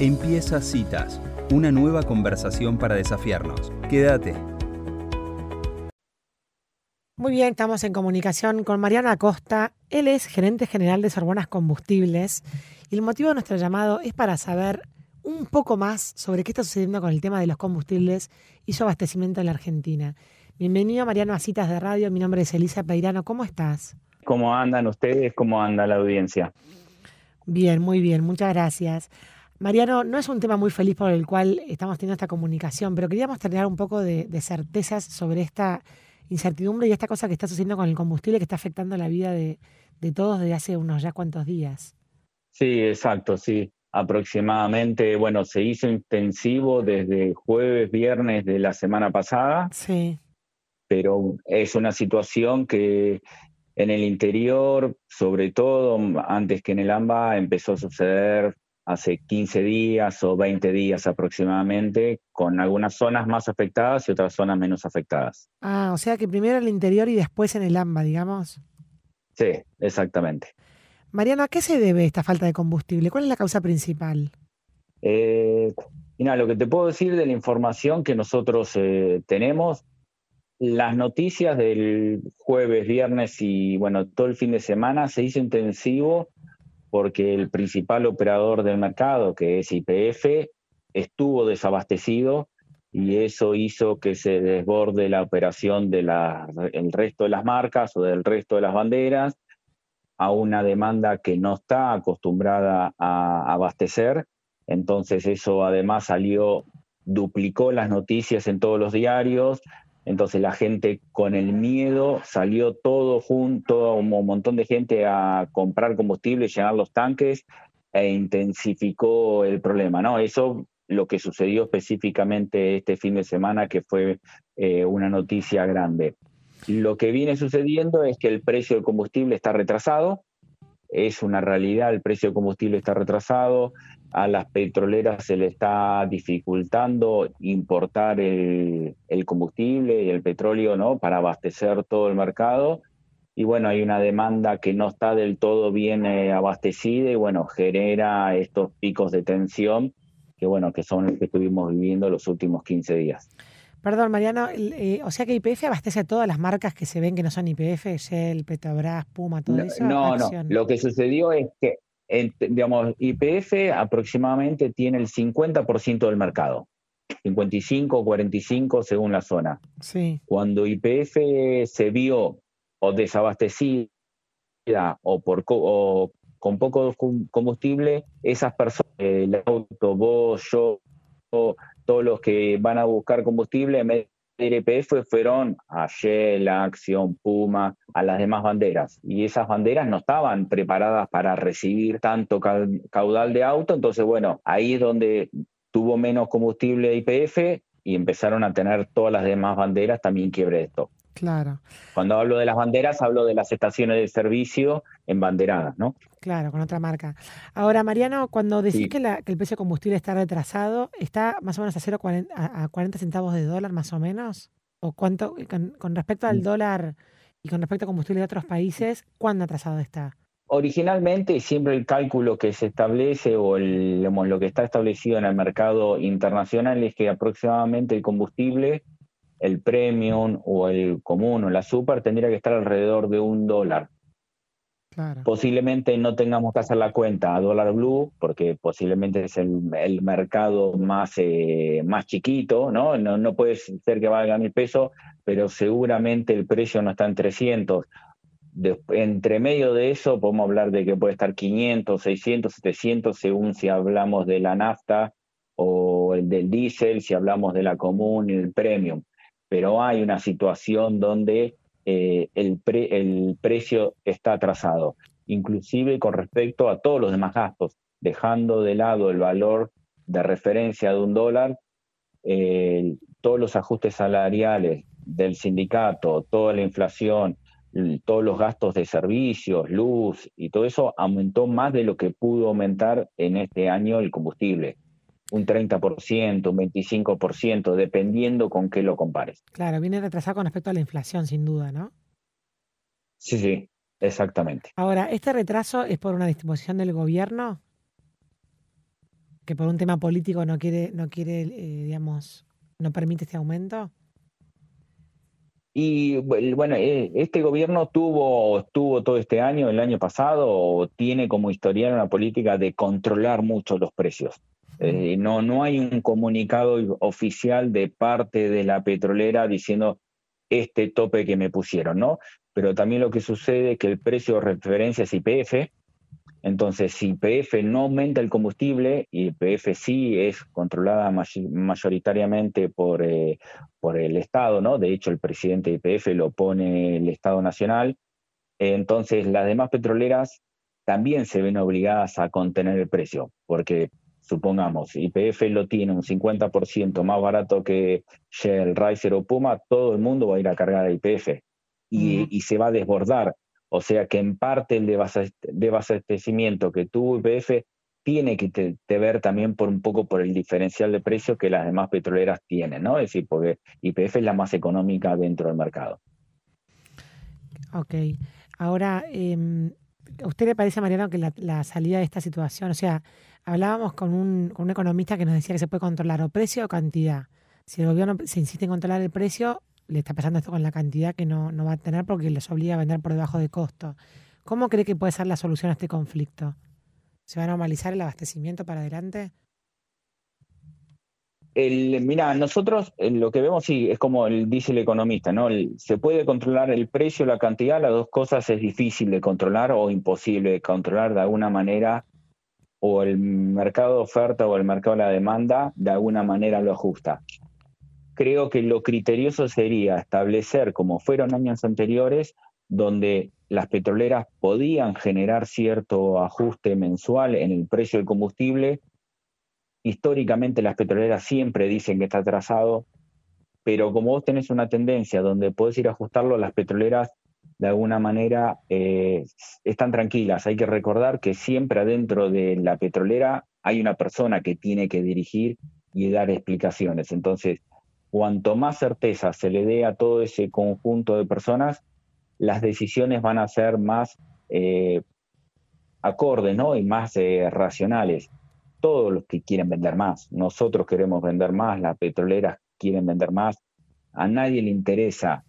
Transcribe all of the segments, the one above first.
Empieza Citas, una nueva conversación para desafiarnos. Quédate. Muy bien, estamos en comunicación con Mariano Acosta. Él es gerente general de Sorbonas Combustibles y el motivo de nuestro llamado es para saber un poco más sobre qué está sucediendo con el tema de los combustibles y su abastecimiento en la Argentina. Bienvenido Mariano a Citas de Radio, mi nombre es Elisa Peirano, ¿cómo estás? ¿Cómo andan ustedes? ¿Cómo anda la audiencia? Bien, muy bien, muchas gracias. Mariano, no es un tema muy feliz por el cual estamos teniendo esta comunicación, pero queríamos tener un poco de, certezas sobre esta incertidumbre y esta cosa que está sucediendo con el combustible que está afectando la vida de, todos desde hace unos ya cuantos días. Sí, exacto, sí. Aproximadamente, bueno, se hizo intensivo desde jueves, viernes de la semana pasada. Sí. Pero es una situación que en el interior, sobre todo antes que en el AMBA, empezó a suceder hace 15 días o 20 días aproximadamente, con algunas zonas más afectadas y otras zonas menos afectadas. Ah, o sea que primero en el interior y después en el AMBA, digamos. Sí, exactamente. Mariano, ¿a qué se debe esta falta de combustible? ¿Cuál es la causa principal? Eh, mira, lo que te puedo decir de la información que nosotros eh, tenemos, las noticias del jueves, viernes y bueno, todo el fin de semana se hizo intensivo porque el principal operador del mercado, que es IPF, estuvo desabastecido y eso hizo que se desborde la operación del resto de las marcas o del resto de las banderas a una demanda que no está acostumbrada a abastecer. Entonces eso además salió, duplicó las noticias en todos los diarios, entonces la gente con el miedo salió todo junto, un montón de gente a comprar combustible, llenar los tanques e intensificó el problema, ¿no? Eso lo que sucedió específicamente este fin de semana, que fue eh, una noticia grande. Lo que viene sucediendo es que el precio del combustible está retrasado, es una realidad, el precio del combustible está retrasado, a las petroleras se le está dificultando importar el, combustible y el petróleo ¿no? para abastecer todo el mercado. Y bueno, hay una demanda que no está del todo bien eh, abastecida y bueno, genera estos picos de tensión que bueno, que son los que estuvimos viviendo los últimos 15 días. Perdón, Mariano, eh, o sea que IPF abastece a todas las marcas que se ven que no son IPF, Shell, Petrobras, Puma, todo eso. No, no, lo que sucedió es que digamos, IPF aproximadamente tiene el 50% del mercado, 55 o 45 según la zona. Sí. Cuando IPF se vio o desabastecida o, por, con poco combustible, esas personas, el auto, vos, yo, todos los que van a buscar combustible, en IPF fueron a Shell, Action, Puma, a las demás banderas. Y esas banderas no estaban preparadas para recibir tanto caudal de auto. Entonces, bueno, ahí es donde tuvo menos combustible IPF y empezaron a tener todas las demás banderas también quiebre de stock. Claro. Cuando hablo de las banderas, hablo de las estaciones de servicio en banderadas, ¿no? Claro, con otra marca. Ahora, Mariano, cuando decís que, el precio de combustible está retrasado, ¿está más o menos a, 0, a 40 centavos de dólar más o menos? ¿O cuánto, con, respecto al mm. dólar y con respecto a combustible de otros países, cuándo atrasado está? Originalmente, siempre el cálculo que se establece o el, lo que está establecido en el mercado internacional es que aproximadamente el combustible el premium o el común o la super tendría que estar alrededor de un dólar. Posiblemente no tengamos que hacer la cuenta a dólar blue, porque posiblemente es el, mercado más, eh, más chiquito, ¿no? ¿no? No puede ser que valga mil pesos, pero seguramente el precio no está en 300. entre medio de eso podemos hablar de que puede estar 500, 600, 700, según si hablamos de la nafta o el del diésel, si hablamos de la común y el premium pero hay una situación donde eh, el, el precio está atrasado, inclusive con respecto a todos los demás gastos, dejando de lado el valor de referencia de un dólar, todos los ajustes salariales del sindicato, toda la inflación, todos los gastos de servicios, luz y todo eso aumentó más de lo que pudo aumentar en este año el combustible un 30%, un 25%, dependiendo con qué lo compares. Claro, viene retrasado con respecto a la inflación, sin duda, ¿no? Sí, sí, exactamente. Ahora, ¿este retraso es por una disposición del gobierno? que por un tema político no quiere, no quiere, eh, digamos, no permite este aumento? Y bueno, eh, este gobierno tuvo, tuvo todo este año, el año pasado, tiene como historial una política de controlar mucho los precios. Eh, no, no hay un comunicado oficial de parte de la petrolera diciendo este tope que me pusieron, ¿no? Pero también lo que sucede es que el precio de referencia es IPF, entonces, si YPF no aumenta el combustible, y YPF sí es controlada mayoritariamente por, eh, por el Estado, ¿no? De hecho, el presidente de YPF lo pone el Estado Nacional. entonces, las demás petroleras también se ven obligadas a contener el precio, porque supongamos, YPF lo tiene un 50% más barato que Shell, Riser o Puma, todo el mundo va a ir a cargar a YPF y, y se va a desbordar. O sea que en parte el desabastecimiento que tuvo IPF tiene que te, ver también por un poco por el diferencial de precio que las demás petroleras tienen, ¿no? Es decir, porque IPF es la más económica dentro del mercado. Ok. Ahora, eh, ¿a usted le parece, Mariano, que la, salida de esta situación, o sea, hablábamos con un, con un economista que nos decía que se puede controlar o precio o cantidad. Si el gobierno se insiste en controlar el precio, le está pasando esto con la cantidad que no, va a tener porque les obliga a vender por debajo de costo. ¿Cómo cree que puede ser la solución a este conflicto? ¿Se va a normalizar el abastecimiento para adelante? El, mira, nosotros eh, lo que vemos sí es como dice el economista, ¿no? se puede controlar el precio, la cantidad, las dos cosas es difícil de controlar o imposible de controlar de alguna manera, o el mercado de oferta o el mercado de la demanda de alguna manera lo ajusta creo que lo criterioso sería establecer, como fueron años anteriores, donde las petroleras podían generar cierto ajuste mensual en el precio del combustible. Históricamente las petroleras siempre dicen que está atrasado, pero como vos tenés una tendencia donde podés ir a ajustarlo, las petroleras de alguna manera eh, están tranquilas. Hay que recordar que siempre adentro de la petrolera hay una persona que tiene que dirigir y dar explicaciones. Entonces, cuanto más certeza se le dé a todo ese conjunto de personas, las decisiones van a ser más eh, acordes ¿no? y más eh, racionales. Todos los que quieren vender más, nosotros queremos vender más, las petroleras quieren vender más, a nadie le interesa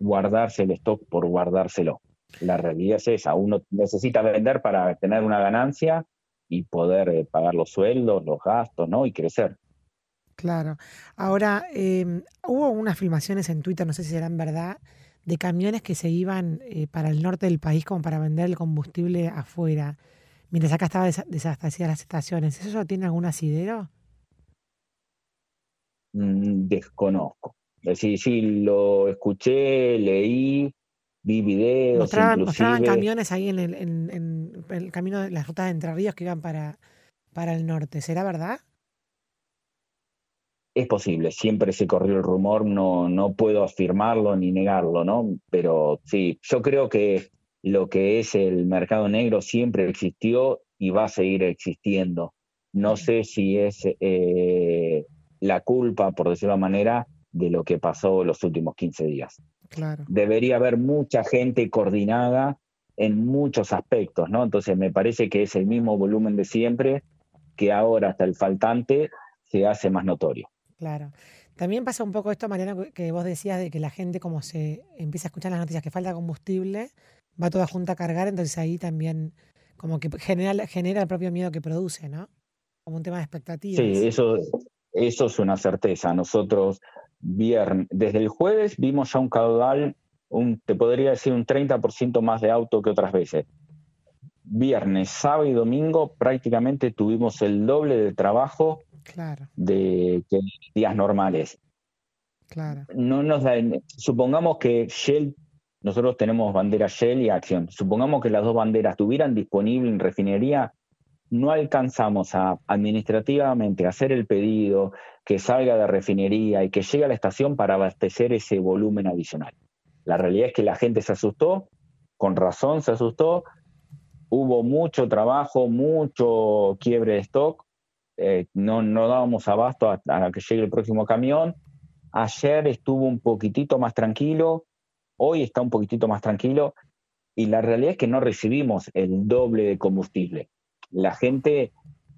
guardarse el stock por guardárselo. La realidad es esa, uno necesita vender para tener una ganancia y poder eh, pagar los sueldos, los gastos, ¿no? Y crecer. Claro. Ahora, em, hubo unas filmaciones en Twitter, no sé si serán verdad, de camiones que se iban eh, para el norte del país como para vender el combustible afuera, mientras acá estaba desabastecida las estaciones. ¿Eso tiene algún asidero? Mm, desconozco. Sí, sí, lo escuché, leí, vi videos. Mostraban, camiones ahí en el, en, el camino de las rutas de Entre Ríos que iban para, para el norte. ¿Será verdad? es posible, siempre se corrió el rumor, no, no puedo afirmarlo ni negarlo, ¿no? Pero sí, yo creo que lo que es el mercado negro siempre existió y va a seguir existiendo. No sé si es eh, la culpa, por decirlo de manera, de lo que pasó los últimos 15 días. Claro. Debería haber mucha gente coordinada en muchos aspectos, ¿no? Entonces me parece que es el mismo volumen de siempre, que ahora hasta el faltante se hace más notorio. Claro. También pasa un poco esto, Mariana, que vos decías de que la gente como se empieza a escuchar las noticias que falta combustible, va toda junta a cargar, entonces ahí también como que genera, genera el propio miedo que produce, ¿no? Como un tema de expectativas. Sí, eso, eso es una certeza. Nosotros viernes, desde el jueves vimos ya un caudal, un, te podría decir un 30% más de auto que otras veces. Viernes, sábado y domingo prácticamente tuvimos el doble de trabajo claro. de que días normales. Claro. No nos supongamos que Shell, nosotros tenemos bandera Shell y Acción. Supongamos que las dos banderas estuvieran disponibles en refinería, no alcanzamos a administrativamente hacer el pedido, que salga de refinería y que llegue a la estación para abastecer ese volumen adicional. La realidad es que la gente se asustó, con razón se asustó, hubo mucho trabajo, mucho quiebre de stock eh, no, no dábamos abasto a, que llegue el próximo camión. Ayer estuvo un poquitito más tranquilo, hoy está un poquitito más tranquilo y la realidad es que no recibimos el doble de combustible. La gente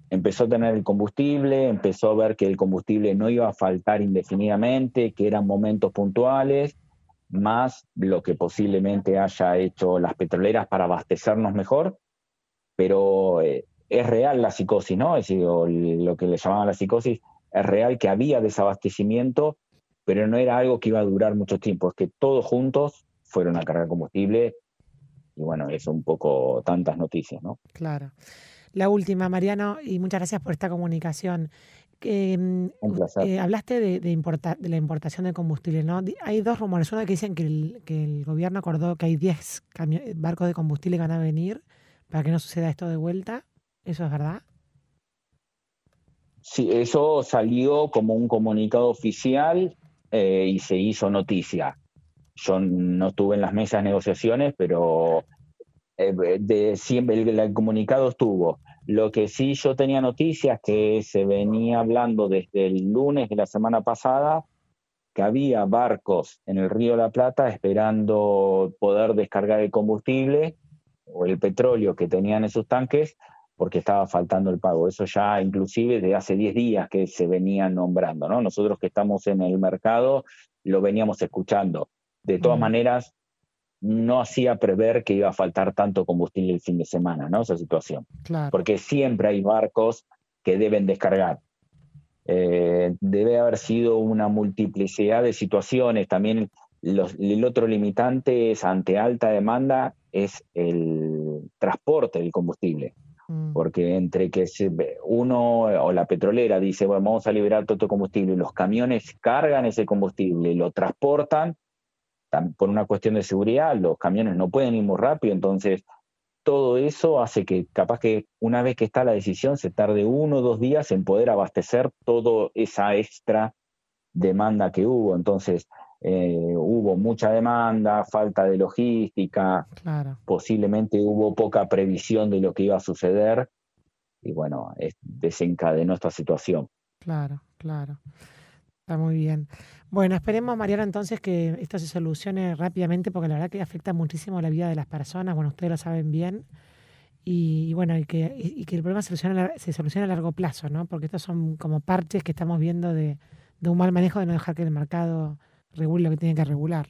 empezó a tener el combustible, empezó a ver que el combustible no iba a faltar indefinidamente, que eran momentos puntuales, más lo que posiblemente haya hecho las petroleras para abastecernos mejor, pero eh, es real la psicosis, ¿no? Es lo que le llamaban la psicosis, es real que había desabastecimiento, pero no era algo que iba a durar mucho tiempo, es que todos juntos fueron a cargar combustible y bueno, eso un poco tantas noticias, ¿no? Claro. La última, Mariano, y muchas gracias por esta comunicación. un placer. Eh, hablaste de, de, la importación de combustible, ¿no? Hay dos rumores. Uno que dicen que el, que el gobierno acordó que hay 10 barcos de combustible que van a venir para que no suceda esto de vuelta. ¿Eso es verdad? Sí, eso salió como un comunicado oficial eh, y se hizo noticia. Yo no estuve en las mesas de negociaciones, pero eh, de siempre el, comunicado estuvo. Lo que sí yo tenía noticias que se venía hablando desde el lunes de la semana pasada que había barcos en el río La Plata esperando poder descargar el combustible o el petróleo que tenían en sus tanques porque estaba faltando el pago. Eso ya inclusive de hace 10 días que se venía nombrando, ¿no? Nosotros que estamos en el mercado lo veníamos escuchando. De todas mm. maneras, no hacía prever que iba a faltar tanto combustible el fin de semana, ¿no? Esa situación. Porque siempre hay barcos que deben descargar. Eh, debe haber sido una multiplicidad de situaciones. También el otro limitante es ante alta demanda es el transporte del combustible. Porque entre que uno o la petrolera dice, bueno, vamos a liberar todo el combustible, y los camiones cargan ese combustible y lo transportan, por una cuestión de seguridad, los camiones no pueden ir muy rápido, entonces todo eso hace que capaz que una vez que está la decisión se tarde uno o dos días en poder abastecer toda esa extra demanda que hubo. Entonces, eh, hubo mucha demanda, falta de logística, posiblemente hubo poca previsión de lo que iba a suceder y bueno, desencadenó esta situación. Claro, claro. Está muy bien. Bueno, esperemos, Mariana, entonces que esto se solucione rápidamente porque la verdad que afecta muchísimo la vida de las personas. Bueno, ustedes lo saben bien. Y, bueno, y que, y que el problema se solucione, se solucione a largo plazo, ¿no? Porque estos son como parches que estamos viendo de, de un mal manejo de no dejar que el mercado regule lo que tiene que regular.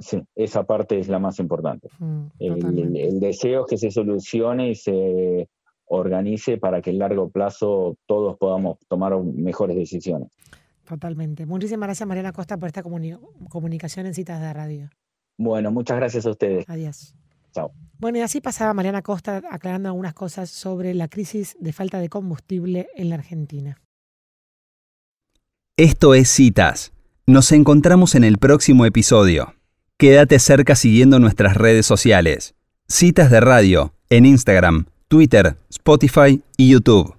Sí, esa parte es la más importante. Mm, el, deseo es que se solucione y se organice para que en largo plazo todos podamos tomar mejores decisiones. Totalmente. Muchísimas gracias, Mariana Costa, por esta comunicación en citas de radio. Bueno, muchas gracias a ustedes. Adiós. Chao. Bueno, y así pasaba Mariana Costa aclarando algunas cosas sobre la crisis de falta de combustible en la Argentina. Esto es Citas. Nos encontramos en el próximo episodio. Quédate cerca siguiendo nuestras redes sociales. Citas de radio en Instagram, Twitter, Spotify y YouTube.